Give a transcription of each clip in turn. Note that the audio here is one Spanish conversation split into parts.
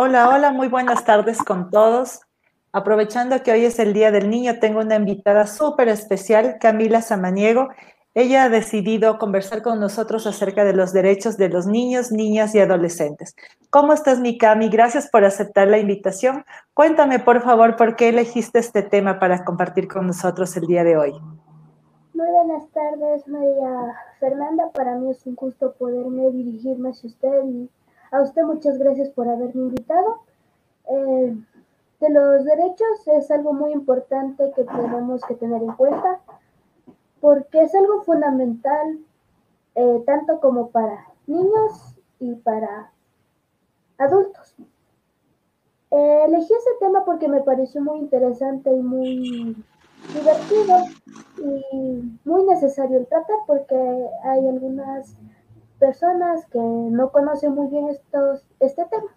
Hola, hola, muy buenas tardes con todos. Aprovechando que hoy es el Día del Niño, tengo una invitada súper especial, Camila Samaniego. Ella ha decidido conversar con nosotros acerca de los derechos de los niños, niñas y adolescentes. ¿Cómo estás, mi Cami? Gracias por aceptar la invitación. Cuéntame, por favor, por qué elegiste este tema para compartir con nosotros el día de hoy. Muy buenas tardes, María Fernanda. Para mí es un gusto poderme dirigirme hacia usted y a usted muchas gracias por haberme invitado. Eh, de los derechos es algo muy importante que tenemos que tener en cuenta porque es algo fundamental eh, tanto como para niños y para adultos. Eh, elegí ese tema porque me pareció muy interesante y muy divertido y muy necesario el tratar porque hay algunas personas que no conocen muy bien estos, este tema.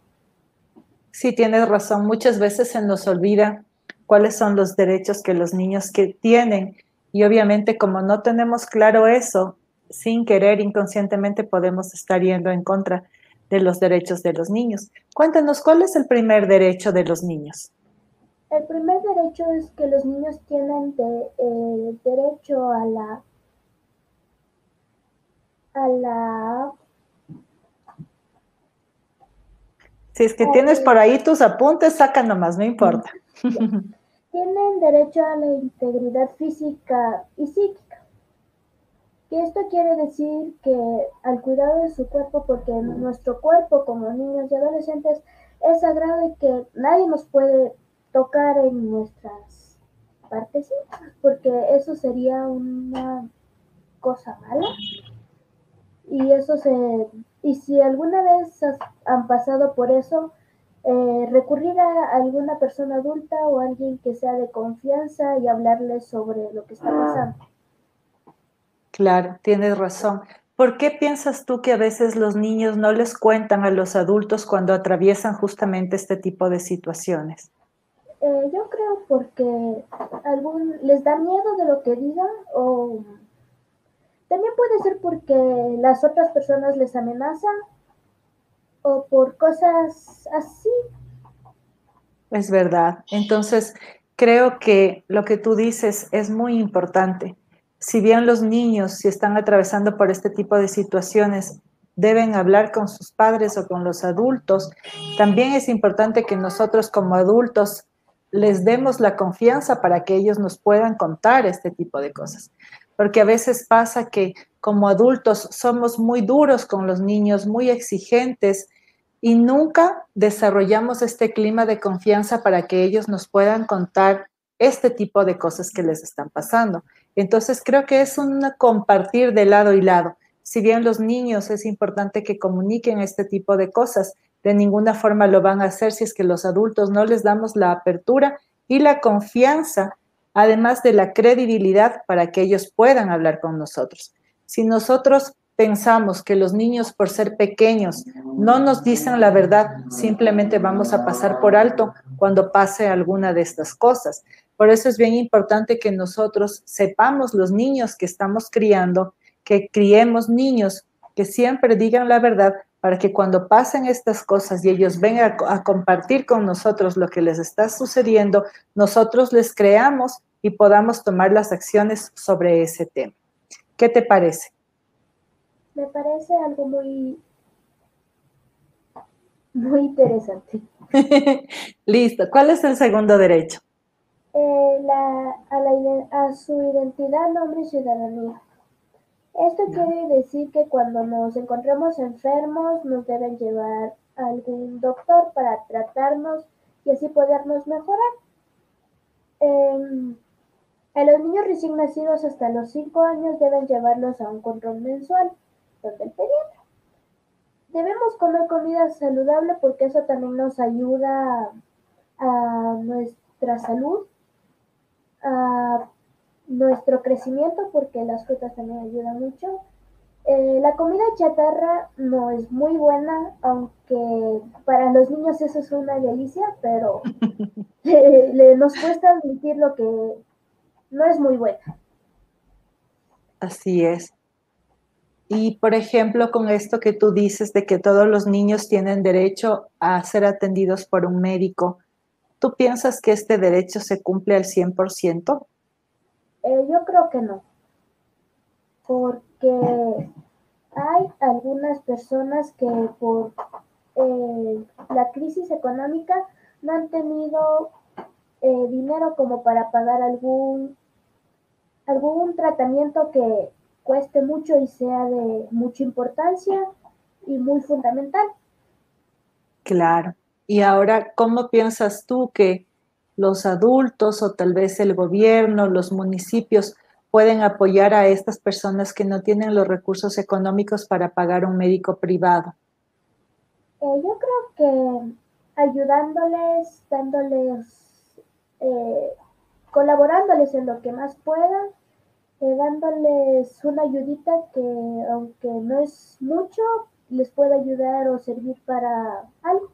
Sí, tienes razón. Muchas veces se nos olvida cuáles son los derechos que los niños que tienen. Y obviamente como no tenemos claro eso, sin querer, inconscientemente podemos estar yendo en contra de los derechos de los niños. Cuéntanos, ¿cuál es el primer derecho de los niños? El primer derecho es que los niños tienen de, eh, derecho a la a la... Si es que tienes por ahí tus apuntes, saca nomás, no importa. Tienen derecho a la integridad física y psíquica. Y esto quiere decir que al cuidado de su cuerpo, porque nuestro cuerpo como niños y adolescentes es sagrado y que nadie nos puede tocar en nuestras partes, porque eso sería una cosa mala y eso se y si alguna vez han pasado por eso eh, recurrir a alguna persona adulta o alguien que sea de confianza y hablarles sobre lo que está pasando. Claro, tienes razón. ¿Por qué piensas tú que a veces los niños no les cuentan a los adultos cuando atraviesan justamente este tipo de situaciones? Eh, yo creo porque algún, les da miedo de lo que digan o también puede ser porque las otras personas les amenazan o por cosas así. Es verdad. Entonces, creo que lo que tú dices es muy importante. Si bien los niños, si están atravesando por este tipo de situaciones, deben hablar con sus padres o con los adultos, también es importante que nosotros como adultos les demos la confianza para que ellos nos puedan contar este tipo de cosas porque a veces pasa que como adultos somos muy duros con los niños, muy exigentes y nunca desarrollamos este clima de confianza para que ellos nos puedan contar este tipo de cosas que les están pasando. Entonces creo que es un compartir de lado y lado. Si bien los niños es importante que comuniquen este tipo de cosas, de ninguna forma lo van a hacer si es que los adultos no les damos la apertura y la confianza además de la credibilidad para que ellos puedan hablar con nosotros. Si nosotros pensamos que los niños por ser pequeños no nos dicen la verdad, simplemente vamos a pasar por alto cuando pase alguna de estas cosas. Por eso es bien importante que nosotros sepamos los niños que estamos criando, que criemos niños que siempre digan la verdad para que cuando pasen estas cosas y ellos vengan a, compartir con nosotros lo que les está sucediendo, nosotros les creamos y podamos tomar las acciones sobre ese tema. ¿Qué te parece? Me parece algo muy, muy interesante. Listo. ¿Cuál es el segundo derecho? Eh, a, a su identidad, nombre y ciudadanía. Esto quiere decir que cuando nos encontramos enfermos nos deben llevar a algún doctor para tratarnos y así podernos mejorar. Em, a los niños recién nacidos hasta los 5 años deben llevarlos a un control mensual donde el pediatra. Debemos comer comida saludable porque eso también nos ayuda a nuestra salud, a nuestro crecimiento porque las frutas también ayudan mucho. Eh, la comida chatarra no es muy buena, aunque para los niños eso es una delicia, pero nos cuesta admitir lo que no es muy buena. Así es. Y por ejemplo, con esto que tú dices de que todos los niños tienen derecho a ser atendidos por un médico, ¿tú piensas que este derecho se cumple al 100%? Eh, yo creo que no, porque hay algunas personas que por eh, la crisis económica no han tenido eh, dinero como para pagar algún, algún tratamiento que cueste mucho y sea de mucha importancia y muy fundamental. Claro. Y ahora, ¿cómo piensas tú que los adultos o tal vez el gobierno, los municipios pueden apoyar a estas personas que no tienen los recursos económicos para pagar un médico privado? Eh, yo creo que ayudándoles, dándoles, eh, colaborándoles en lo que más puedan, eh, dándoles una ayudita que aunque no es mucho, les puede ayudar o servir para algo.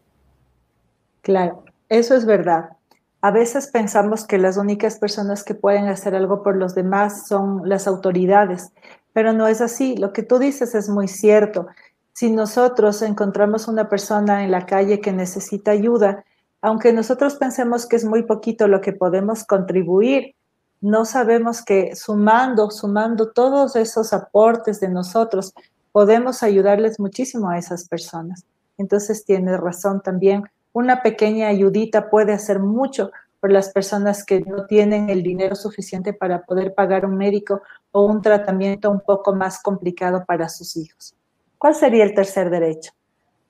Claro, eso es verdad. A veces pensamos que las únicas personas que pueden hacer algo por los demás son las autoridades, pero no es así. Lo que tú dices es muy cierto. Si nosotros encontramos una persona en la calle que necesita ayuda, aunque nosotros pensemos que es muy poquito lo que podemos contribuir, no sabemos que sumando, sumando todos esos aportes de nosotros, podemos ayudarles muchísimo a esas personas. Entonces tiene razón también una pequeña ayudita puede hacer mucho por las personas que no tienen el dinero suficiente para poder pagar un médico o un tratamiento un poco más complicado para sus hijos. ¿Cuál sería el tercer derecho?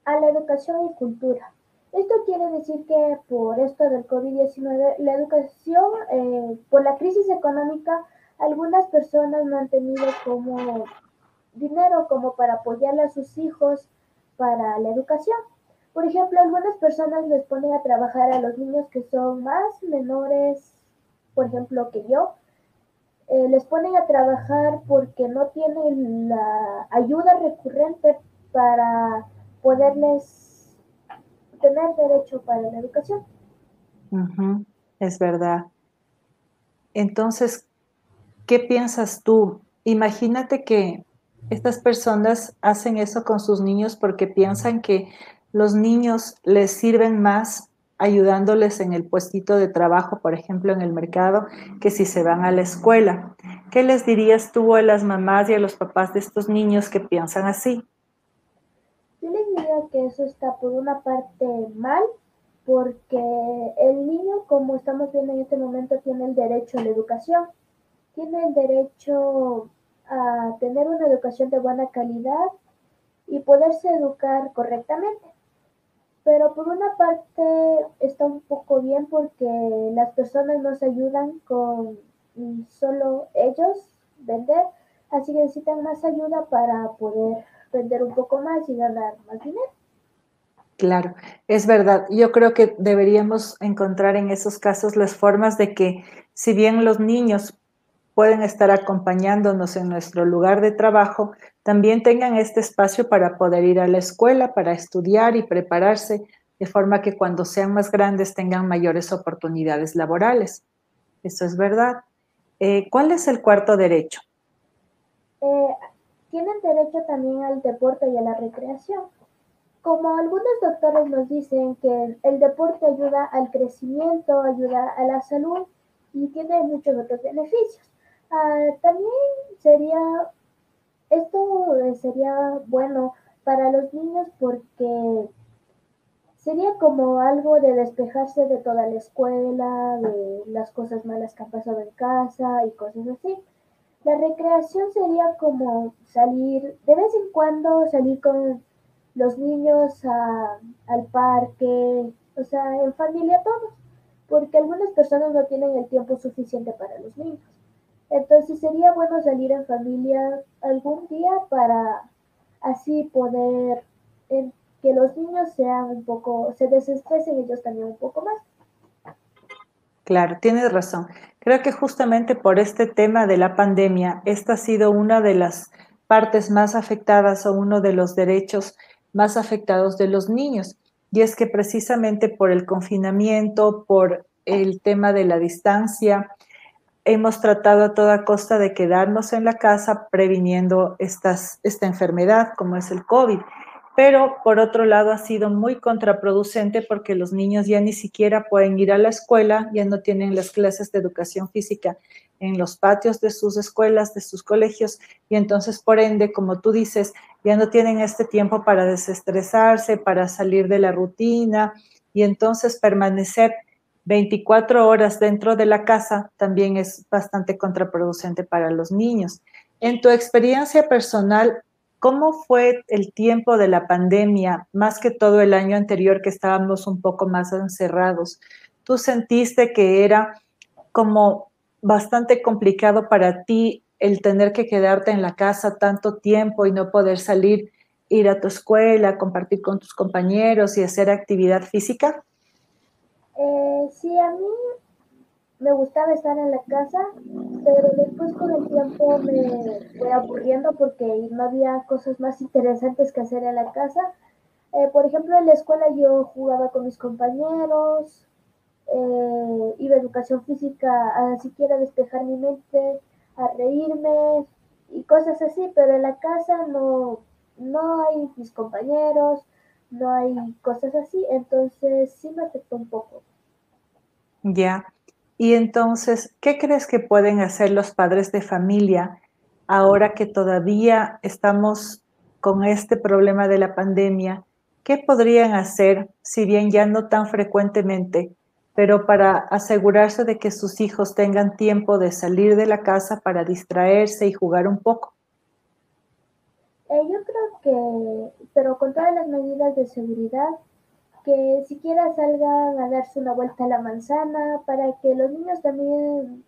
A la educación y cultura. Esto quiere decir que por esto del COVID-19, la educación, eh, por la crisis económica, algunas personas no han tenido como dinero como para apoyar a sus hijos para la educación. Por ejemplo, algunas personas les ponen a trabajar a los niños que son más menores, por ejemplo, que yo. Eh, les ponen a trabajar porque no tienen la ayuda recurrente para poderles tener derecho para la educación. Es verdad. Entonces, ¿qué piensas tú? Imagínate que estas personas hacen eso con sus niños porque piensan que los niños les sirven más ayudándoles en el puestito de trabajo, por ejemplo, en el mercado, que si se van a la escuela. ¿Qué les dirías tú a las mamás y a los papás de estos niños que piensan así? Yo les diría que eso está por una parte mal, porque el niño, como estamos viendo en este momento, tiene el derecho a la educación, tiene el derecho a tener una educación de buena calidad y poderse educar correctamente. Pero por una parte está un poco bien porque las personas nos ayudan con solo ellos vender, así que necesitan más ayuda para poder vender un poco más y ganar más dinero. Claro, es verdad. Yo creo que deberíamos encontrar en esos casos las formas de que si bien los niños pueden estar acompañándonos en nuestro lugar de trabajo, también tengan este espacio para poder ir a la escuela, para estudiar y prepararse, de forma que cuando sean más grandes tengan mayores oportunidades laborales. Eso es verdad. Eh, ¿Cuál es el cuarto derecho? Eh, tienen derecho también al deporte y a la recreación. Como algunos doctores nos dicen que el deporte ayuda al crecimiento, ayuda a la salud y tiene muchos otros beneficios. Ah, también sería, esto sería bueno para los niños porque sería como algo de despejarse de toda la escuela, de las cosas malas que han pasado en casa y cosas así. La recreación sería como salir, de vez en cuando salir con los niños al parque, o sea, en familia todos, porque algunas personas no tienen el tiempo suficiente para los niños. Entonces sería bueno salir en familia algún día para así poder que los niños sean un poco, se desestresen ellos también un poco más. Claro, tienes razón. Creo que justamente por este tema de la pandemia, esta ha sido una de las partes más afectadas o uno de los derechos más afectados de los niños. Y es que precisamente por el confinamiento, por el tema de la distancia, hemos tratado a toda costa de quedarnos en la casa previniendo esta enfermedad como es el COVID. Pero por otro lado ha sido muy contraproducente porque los niños ya ni siquiera pueden ir a la escuela, ya no tienen las clases de educación física en los patios de sus escuelas, de sus colegios, y entonces por ende, como tú dices, ya no tienen este tiempo para desestresarse, para salir de la rutina, y entonces permanecer 24 horas dentro de la casa también es bastante contraproducente para los niños. En tu experiencia personal, ¿cómo fue el tiempo de la pandemia, más que todo el año anterior que estábamos un poco más encerrados? ¿Tú sentiste que era como bastante complicado para ti el tener que quedarte en la casa tanto tiempo y no poder salir, ir a tu escuela, compartir con tus compañeros y hacer actividad física? Eh, sí, a mí me gustaba estar en la casa, pero después con el tiempo me fue aburriendo porque no había cosas más interesantes que hacer en la casa. Eh, por ejemplo, en la escuela yo jugaba con mis compañeros, eh, iba a educación física a siquiera despejar mi mente, a reírme y cosas así, pero en la casa no, no hay mis compañeros, no hay cosas así, entonces sí me afectó un poco. Ya. Y entonces, ¿qué crees que pueden hacer los padres de familia ahora que todavía estamos con este problema de la pandemia? ¿Qué podrían hacer, si bien ya no tan frecuentemente, pero para asegurarse de que sus hijos tengan tiempo de salir de la casa para distraerse y jugar un poco? Eh, yo creo que, pero con todas las medidas de seguridad, que siquiera salgan a darse una vuelta a la manzana para que los niños también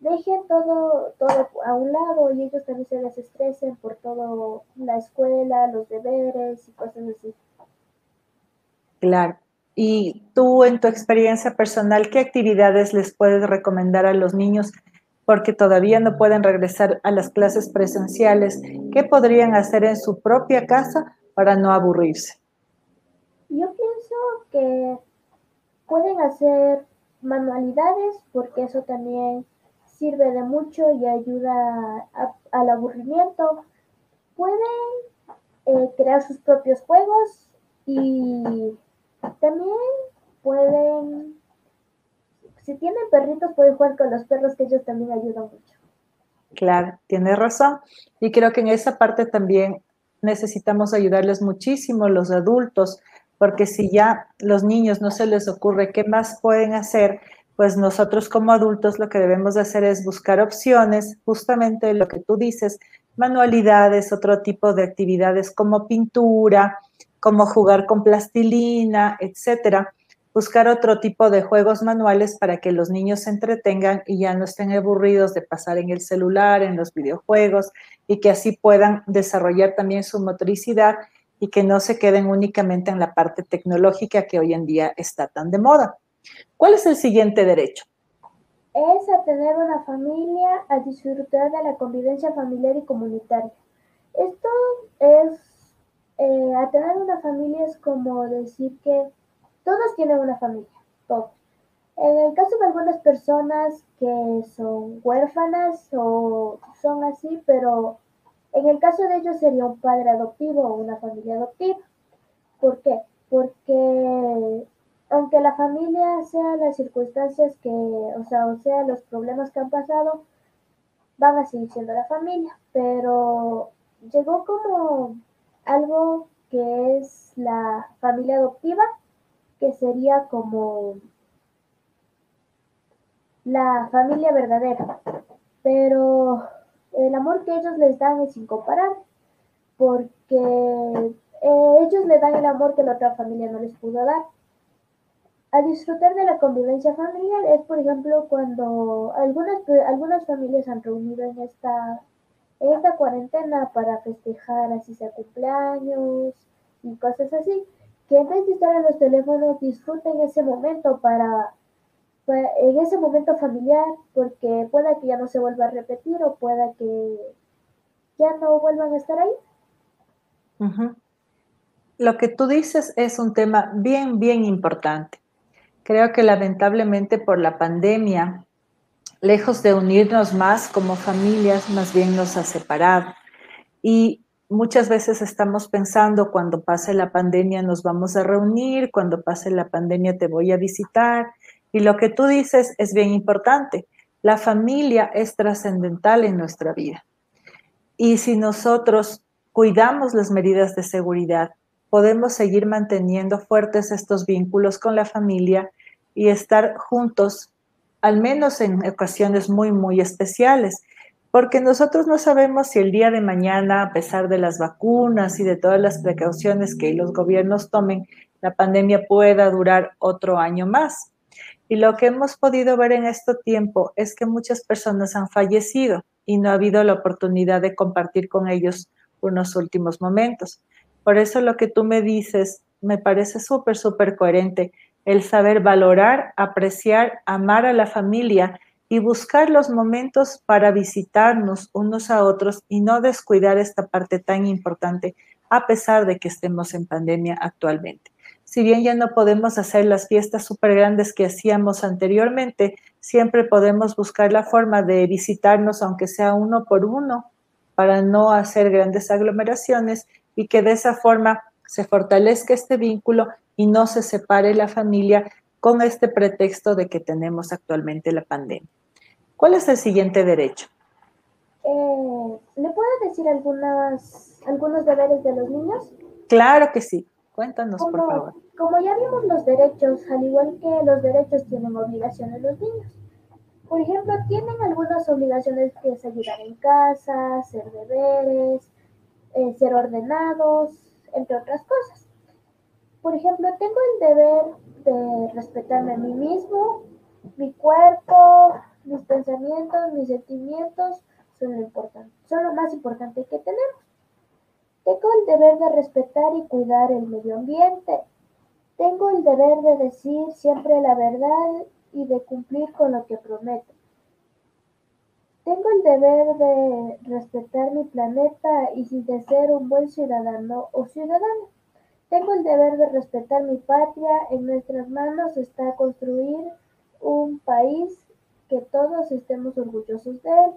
dejen todo, todo a un lado y ellos también se desestresen por todo la escuela, los deberes y cosas así. Claro. Y tú, en tu experiencia personal, ¿qué actividades les puedes recomendar a los niños porque todavía no pueden regresar a las clases presenciales? ¿Qué podrían hacer en su propia casa para no aburrirse? Yo que pueden hacer manualidades porque eso también sirve de mucho y ayuda al aburrimiento. Pueden eh, crear sus propios juegos y también pueden, si tienen perritos, pueden jugar con los perros que ellos también ayudan mucho. Claro, tienes razón. Y creo que en esa parte también necesitamos ayudarles muchísimo los adultos porque si ya los niños no se les ocurre qué más pueden hacer, pues nosotros como adultos lo que debemos de hacer es buscar opciones, justamente lo que tú dices, manualidades, otro tipo de actividades como pintura, como jugar con plastilina, etcétera. Buscar otro tipo de juegos manuales para que los niños se entretengan y ya no estén aburridos de pasar en el celular, en los videojuegos y que así puedan desarrollar también su motricidad y que no se queden únicamente en la parte tecnológica que hoy en día está tan de moda. ¿Cuál es el siguiente derecho? Es a tener una familia, a disfrutar de la convivencia familiar y comunitaria. Esto es, eh, a tener una familia es como decir que todos tienen una familia, todos. En el caso de algunas personas que son huérfanas o son así, pero en el caso de ellos sería un padre adoptivo o una familia adoptiva. ¿Por qué? Porque aunque la familia sea las circunstancias que, o sea, o sea, los problemas que han pasado, van a seguir siendo la familia. Pero llegó como algo que es la familia adoptiva, que sería como la familia verdadera. Pero el amor que ellos les dan es incomparable, porque eh, ellos le dan el amor que la otra familia no les pudo dar. A disfrutar de la convivencia familiar es, por ejemplo, cuando algunas, algunas familias han reunido en esta, en esta cuarentena para festejar, así sea cumpleaños y cosas así, que en vez de estar en los teléfonos disfruten ese momento para en ese momento familiar, porque pueda que ya no se vuelva a repetir o pueda que ya no vuelvan a estar ahí. Lo que tú dices es un tema bien, bien importante. Creo que lamentablemente por la pandemia, lejos de unirnos más como familias, más bien nos ha separado. Y muchas veces estamos pensando, cuando pase la pandemia nos vamos a reunir, cuando pase la pandemia te voy a visitar. Y lo que tú dices es bien importante. La familia es trascendental en nuestra vida. Y si nosotros cuidamos las medidas de seguridad, podemos seguir manteniendo fuertes estos vínculos con la familia y estar juntos, al menos en ocasiones muy, muy especiales porque nosotros no sabemos si el día de mañana, a pesar de las vacunas y de todas las precauciones que los gobiernos tomen, la pandemia pueda durar otro año más. Y lo que hemos podido ver en este tiempo es que muchas personas han fallecido y no ha habido la oportunidad de compartir con ellos unos últimos momentos. Por eso lo que tú me dices me parece súper, súper coherente, el saber valorar, apreciar, amar a la familia y buscar los momentos para visitarnos unos a otros y no descuidar esta parte tan importante a pesar de que estemos en pandemia actualmente. Si bien ya no podemos hacer las fiestas súper grandes que hacíamos anteriormente, siempre podemos buscar la forma de visitarnos, aunque sea uno por uno, para no hacer grandes aglomeraciones y que de esa forma se fortalezca este vínculo y no se separe la familia con este pretexto de que tenemos actualmente la pandemia. ¿Cuál es el siguiente derecho? Eh, ¿Le puedo decir algunas, algunos deberes de los niños? Claro que sí. Cuéntanos, por favor. Como ya vimos los derechos, al igual que los derechos tienen obligaciones los niños. Por ejemplo, tienen algunas obligaciones que es ayudar en casa, hacer deberes, eh, ser ordenados, entre otras cosas. Por ejemplo, tengo el deber de respetarme a mí mismo, mi cuerpo, mis pensamientos, mis sentimientos son lo importante, son lo más importante que tenemos. Tengo el deber de respetar y cuidar el medio ambiente. Tengo el deber de decir siempre la verdad y de cumplir con lo que prometo. Tengo el deber de respetar mi planeta y de ser un buen ciudadano o ciudadana. Tengo el deber de respetar mi patria. En nuestras manos está construir un país que todos estemos orgullosos de él.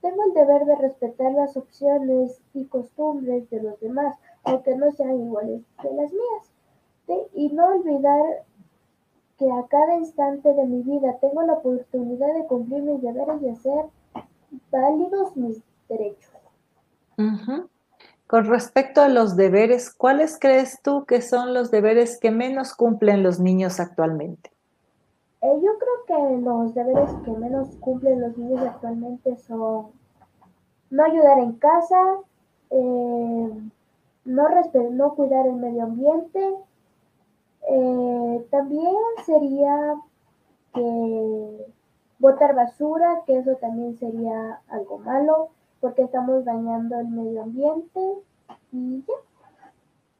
Tengo el deber de respetar las opciones y costumbres de los demás, aunque no sean iguales que las mías. Y no olvidar que a cada instante de mi vida tengo la oportunidad de cumplir mis deberes y hacer válidos mis derechos. Con respecto a los deberes, ¿cuáles crees tú que son los deberes que menos cumplen los niños actualmente? Eh, yo creo que los deberes que menos cumplen los niños actualmente son no ayudar en casa, eh, no, cuidar el medio ambiente. Eh, también sería que botar basura, que eso también sería algo malo, porque estamos dañando el medio ambiente y ya.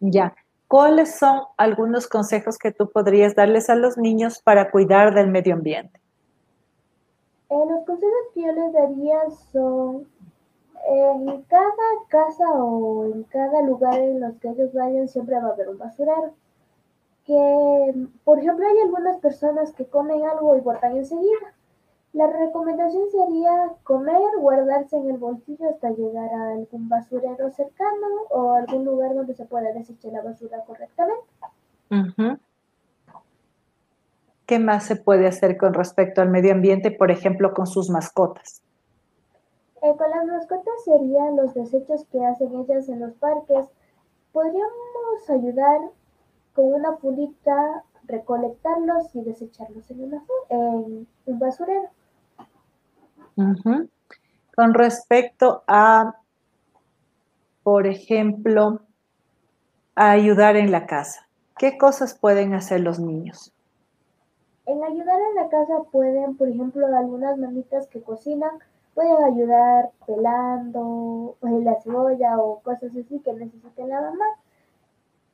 Ya. ¿Cuáles son algunos consejos que tú podrías darles a los niños para cuidar del medio ambiente? Eh, los consejos que yo les daría son en cada casa o en cada lugar en los que ellos vayan siempre va a haber un basurero. Que, por ejemplo, hay algunas personas que comen algo y botan enseguida. La recomendación sería comer, guardarse en el bolsillo hasta llegar a algún basurero cercano o algún lugar donde se pueda desechar la basura correctamente. ¿Qué más se puede hacer con respecto al medio ambiente, por ejemplo, con sus mascotas? Eh, con las mascotas serían los desechos que hacen ellas en los parques. Podríamos ayudar con una pulita, recolectarlos y desecharlos en, en un basurero. Con respecto a, por ejemplo, a ayudar en la casa, ¿qué cosas pueden hacer los niños? En ayudar en la casa pueden, por ejemplo, algunas mamitas que cocinan, pueden ayudar pelando la cebolla o cosas así que necesiten la mamá.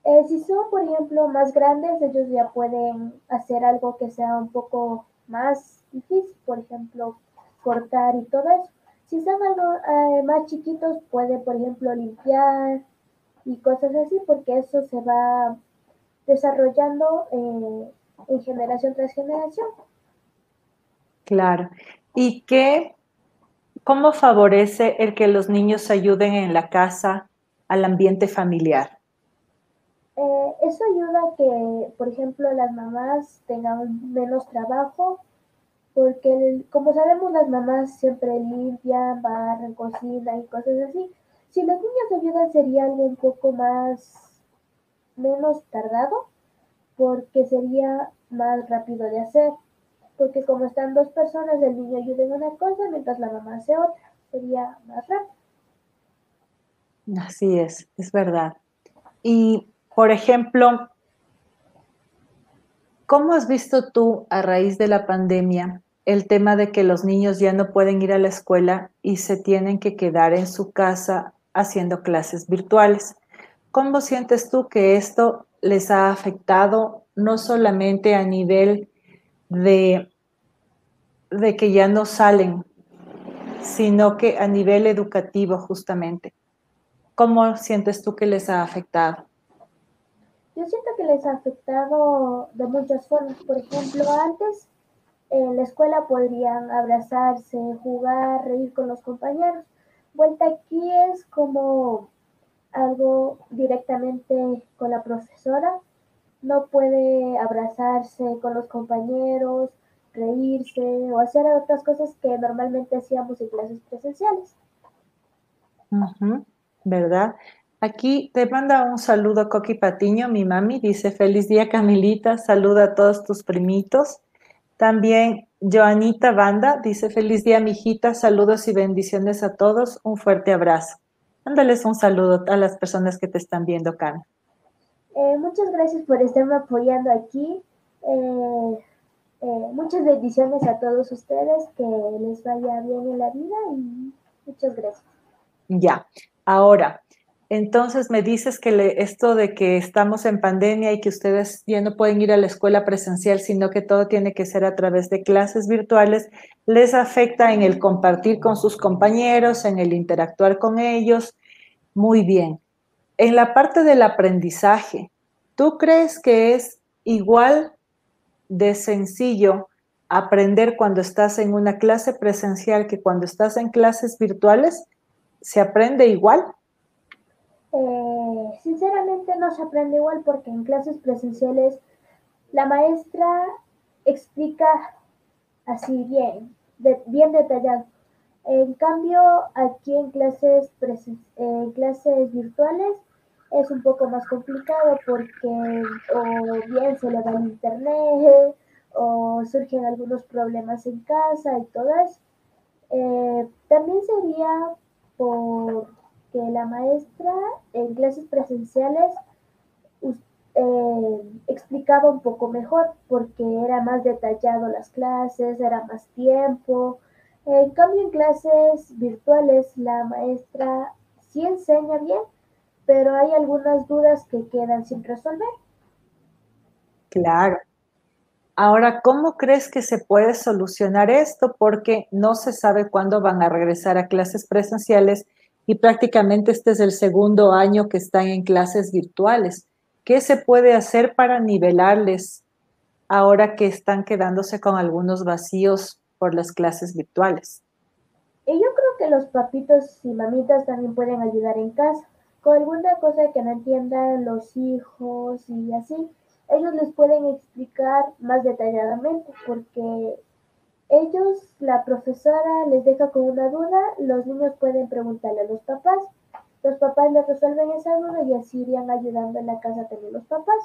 Eh, si son, por ejemplo, más grandes, ellos ya pueden hacer algo que sea un poco más difícil, por ejemplo, cortar y todo eso. Si son algo eh, más chiquitos, puede, por ejemplo, limpiar y cosas así, porque eso se va desarrollando eh, en generación tras generación. Claro. ¿Y qué, cómo favorece el que los niños ayuden en la casa al ambiente familiar? Eh, eso ayuda a que, por ejemplo, las mamás tengan menos trabajo, porque como sabemos las mamás siempre limpian, barren, cocinan y cosas así. Si los niños ayudan sería algo un poco más, menos tardado, porque sería más rápido de hacer. Porque como están dos personas, el niño ayuda en una cosa mientras la mamá hace otra. Sería más rápido. Así es, es verdad. Y por ejemplo, ¿cómo has visto tú a raíz de la pandemia el tema de que los niños ya no pueden ir a la escuela y se tienen que quedar en su casa haciendo clases virtuales? ¿Cómo sientes tú que esto les ha afectado no solamente a nivel de, de que ya no salen, sino que a nivel educativo justamente? ¿Cómo sientes tú que les ha afectado? Yo siento que les ha afectado de muchas formas. Por ejemplo, antes en la escuela podrían abrazarse, jugar, reír con los compañeros. Vuelta aquí es como algo directamente con la profesora. No puede abrazarse con los compañeros, reírse o hacer otras cosas que normalmente hacíamos en clases presenciales. ¿Verdad? Aquí te manda un saludo Coqui Patiño, mi mami, dice feliz día Camilita, saluda a todos tus primitos. También Joanita Banda dice feliz día mijita, saludos y bendiciones a todos, un fuerte abrazo. Mándales un saludo a las personas que te están viendo, Cami. Eh, muchas gracias por estarme apoyando aquí. Eh, eh, muchas bendiciones a todos ustedes, que les vaya bien en la vida y muchas gracias. Ya, ahora, entonces me dices que esto de que estamos en pandemia y que ustedes ya no pueden ir a la escuela presencial, sino que todo tiene que ser a través de clases virtuales, les afecta en el compartir con sus compañeros, en el interactuar con ellos. Muy bien. En la parte del aprendizaje, ¿tú crees que es igual de sencillo aprender cuando estás en una clase presencial que cuando estás en clases virtuales? ¿Se aprende igual? Eh, sinceramente no se aprende igual porque en clases presenciales la maestra explica así bien, bien detallado. En cambio, aquí en clases, en clases virtuales es un poco más complicado porque o bien se le va el internet o surgen algunos problemas en casa y todo eso. Eh, también sería por que la maestra en clases presenciales eh, explicaba un poco mejor porque era más detallado las clases, era más tiempo. En cambio, en clases virtuales la maestra sí enseña bien, pero hay algunas dudas que quedan sin resolver. Claro. Ahora, ¿cómo crees que se puede solucionar esto? Porque no se sabe cuándo van a regresar a clases presenciales y prácticamente este es el segundo año que están en clases virtuales. ¿Qué se puede hacer para nivelarles ahora que están quedándose con algunos vacíos por las clases virtuales? Y yo creo que los papitos y mamitas también pueden ayudar en casa con alguna cosa que no entiendan los hijos y así. Ellos les pueden explicar más detalladamente porque ellos, la profesora les deja con una duda, los niños pueden preguntarle a los papás, los papás les resuelven esa duda y así irían ayudando en la casa también los papás.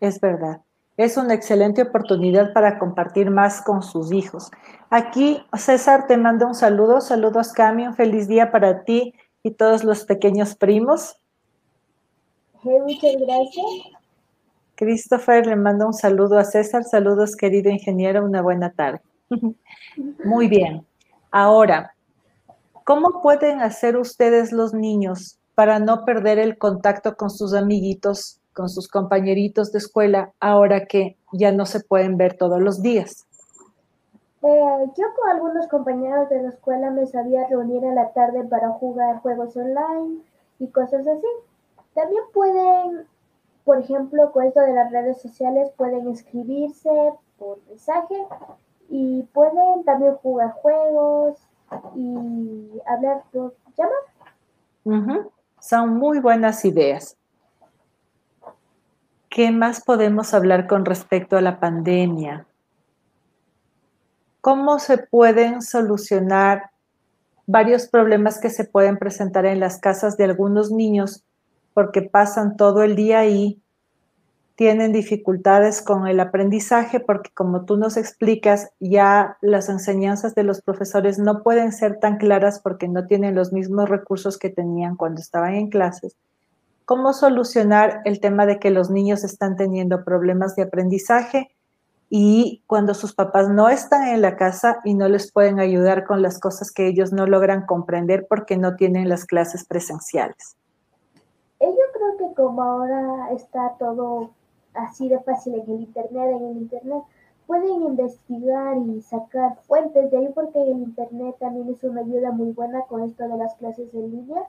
Es verdad. Es una excelente oportunidad para compartir más con sus hijos. Aquí César te manda un saludo. Saludos, Cami. Un feliz día para ti y todos los pequeños primos. muchas gracias. Christopher le manda un saludo a César. Saludos, querido ingeniero. Una buena tarde. Muy bien. Ahora, ¿cómo pueden hacer ustedes los niños para no perder el contacto con sus amiguitos, con sus compañeritos de escuela, ahora que ya no se pueden ver todos los días? Eh, yo con algunos compañeros de la escuela me sabía reunir en la tarde para jugar juegos online y cosas así. También pueden por ejemplo, con esto de las redes sociales pueden escribirse por mensaje y pueden también jugar juegos y hablar por llamar. Son muy buenas ideas. ¿Qué más podemos hablar con respecto a la pandemia? ¿Cómo se pueden solucionar varios problemas que se pueden presentar en las casas de algunos niños porque pasan todo el día ahí tienen dificultades con el aprendizaje porque como tú nos explicas, ya las enseñanzas de los profesores no pueden ser tan claras porque no tienen los mismos recursos que tenían cuando estaban en clases. ¿Cómo solucionar el tema de que los niños están teniendo problemas de aprendizaje y cuando sus papás no están en la casa y no les pueden ayudar con las cosas que ellos no logran comprender porque no tienen las clases presenciales? Creo que como ahora está todo así de fácil en el Internet, en el Internet pueden investigar y sacar fuentes de ahí porque el Internet también es una ayuda muy buena con esto de las clases en línea.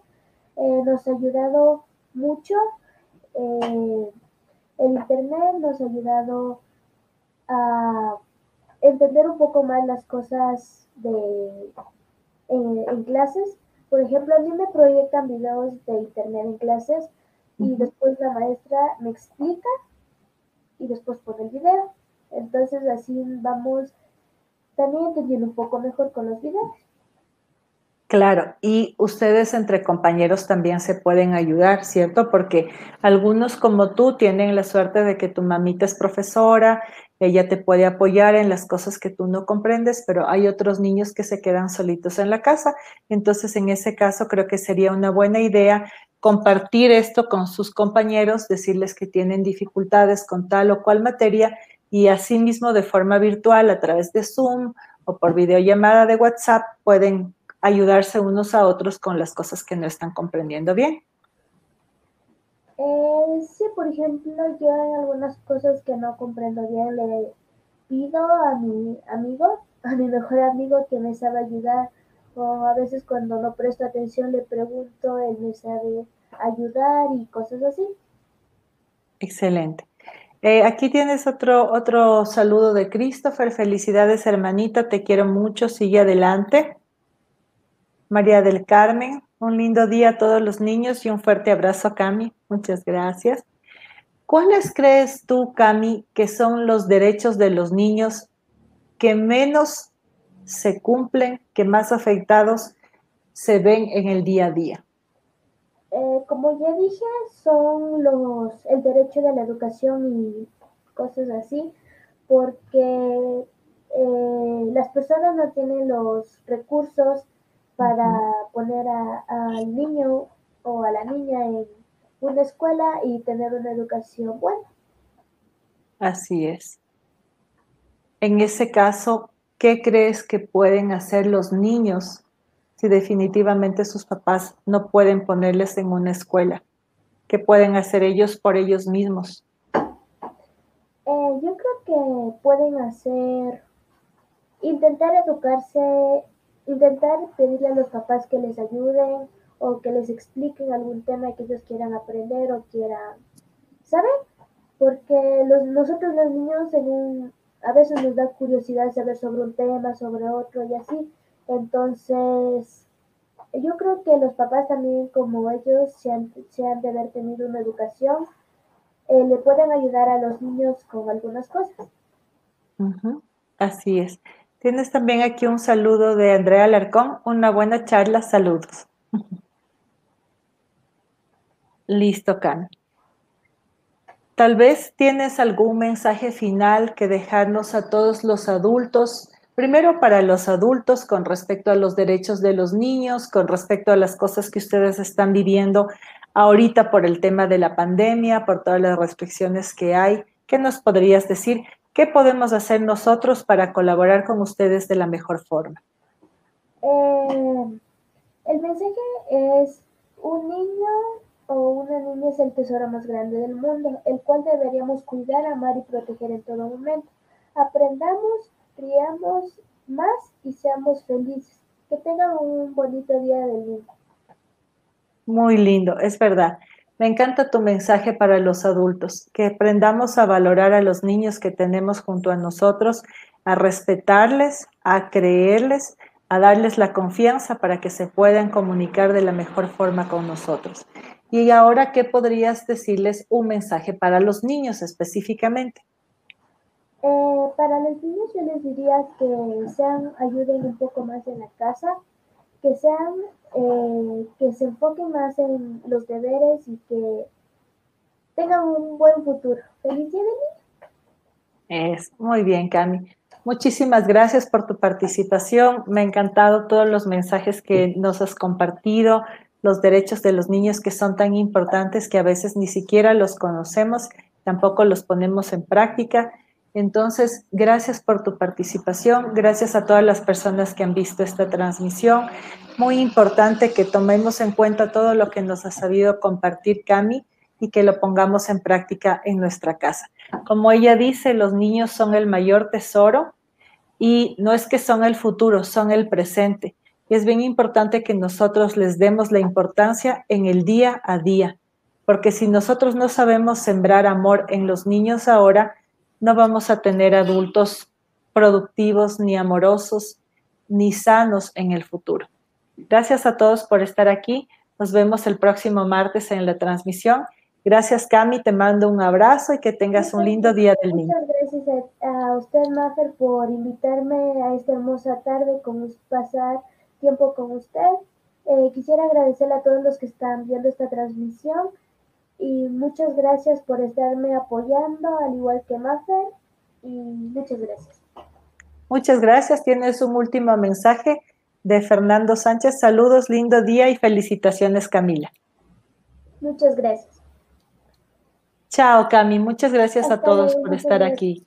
Eh, nos ha ayudado mucho. Eh, el Internet nos ha ayudado a entender un poco más las cosas de, en clases. Por ejemplo, a mí me proyectan videos de Internet en clases y después la maestra me explica y después por el video. Entonces así vamos también entendiendo un poco mejor con los videos. Claro, y ustedes entre compañeros también se pueden ayudar, ¿cierto? Porque algunos como tú tienen la suerte de que tu mamita es profesora, ella te puede apoyar en las cosas que tú no comprendes, pero hay otros niños que se quedan solitos en la casa. Entonces, en ese caso, creo que sería una buena idea compartir esto con sus compañeros, decirles que tienen dificultades con tal o cual materia y asimismo de forma virtual a través de Zoom o por videollamada de WhatsApp pueden ayudarse unos a otros con las cosas que no están comprendiendo bien. Eh, sí, por ejemplo, yo en algunas cosas que no comprendo bien le pido a mi amigo, a mi mejor amigo que me sabe ayudar a veces cuando no presto atención le pregunto, él me sabe ayudar y cosas así. Excelente. Eh, aquí tienes otro, otro saludo de Christopher. Felicidades, hermanita. Te quiero mucho. Sigue adelante. María del Carmen, un lindo día a todos los niños y un fuerte abrazo a Cami. Muchas gracias. ¿Cuáles crees tú, Cami, que son los derechos de los niños que menos se cumplen, que más afectados se ven en el día a día? Eh, como ya dije, son los el derecho de la educación y cosas así, porque eh, las personas no tienen los recursos para poner al niño o a la niña en una escuela y tener una educación buena. Así es. En ese caso, ¿Qué crees que pueden hacer los niños si definitivamente sus papás no pueden ponerles en una escuela? ¿Qué pueden hacer ellos por ellos mismos? Eh, yo creo que pueden hacer, intentar educarse, intentar pedirle a los papás que les ayuden o que les expliquen algún tema que ellos quieran aprender o quieran saber. Porque los, nosotros los niños en un, a veces nos da curiosidad saber sobre un tema, sobre otro y así. Entonces, yo creo que los papás también, como ellos, se han, de haber tenido una educación, eh, le pueden ayudar a los niños con algunas cosas. Así es. Tienes también aquí un saludo de Andrea Alarcón. Una buena charla. Saludos. Listo, Can. Tal vez tienes algún mensaje final que dejarnos a todos los adultos, primero para los adultos con respecto a los derechos de los niños, con respecto a las cosas que ustedes están viviendo ahorita por el tema de la pandemia, por todas las restricciones que hay. ¿Qué nos podrías decir? ¿Qué podemos hacer nosotros para colaborar con ustedes de la mejor forma? Eh, el mensaje es un niño una niña es el tesoro más grande del mundo, el cual deberíamos cuidar, amar y proteger en todo momento. Aprendamos, criamos más y seamos felices. Que tengan un bonito día del niño. Muy lindo, es verdad. Me encanta tu mensaje para los adultos, que aprendamos a valorar a los niños que tenemos junto a nosotros a respetarles, a creerles, a darles la confianza para que se puedan comunicar de la mejor forma con nosotros. Y ahora, ¿qué podrías decirles un mensaje para los niños específicamente? Eh, para los niños yo les diría que sean, ayuden un poco más en la casa, que sean, eh, que se enfoquen más en los deberes y que tengan un buen futuro. ¡Feliz día Es muy bien, Cami. Muchísimas gracias por tu participación. Me ha encantado todos los mensajes que nos has compartido, los derechos de los niños que son tan importantes que a veces ni siquiera los conocemos, tampoco los ponemos en práctica. Entonces, gracias por tu participación, gracias a todas las personas que han visto esta transmisión. Muy importante que tomemos en cuenta todo lo que nos ha sabido compartir Cami y que lo pongamos en práctica en nuestra casa. Como ella dice, los niños son el mayor tesoro y no es que son el futuro, son el presente. Y es bien importante que nosotros les demos la importancia en el día a día, porque si nosotros no sabemos sembrar amor en los niños ahora, no vamos a tener adultos productivos, ni amorosos, ni sanos en el futuro. Gracias a todos por estar aquí. Nos vemos el próximo martes en la transmisión Gracias, Cami, te mando un abrazo y que tengas un lindo día del niño. Muchas gracias a, usted, Mafer, por invitarme a esta hermosa tarde, con pasar tiempo con usted. Eh, quisiera agradecerle a todos los que están viendo esta transmisión y muchas gracias por estarme apoyando, al igual que Mafer, y muchas gracias. Muchas gracias. Tienes un último mensaje de Fernando Sánchez. Saludos, lindo día y felicitaciones, Camila. Muchas gracias. Chao, Cami. Muchas gracias a todos por estar aquí.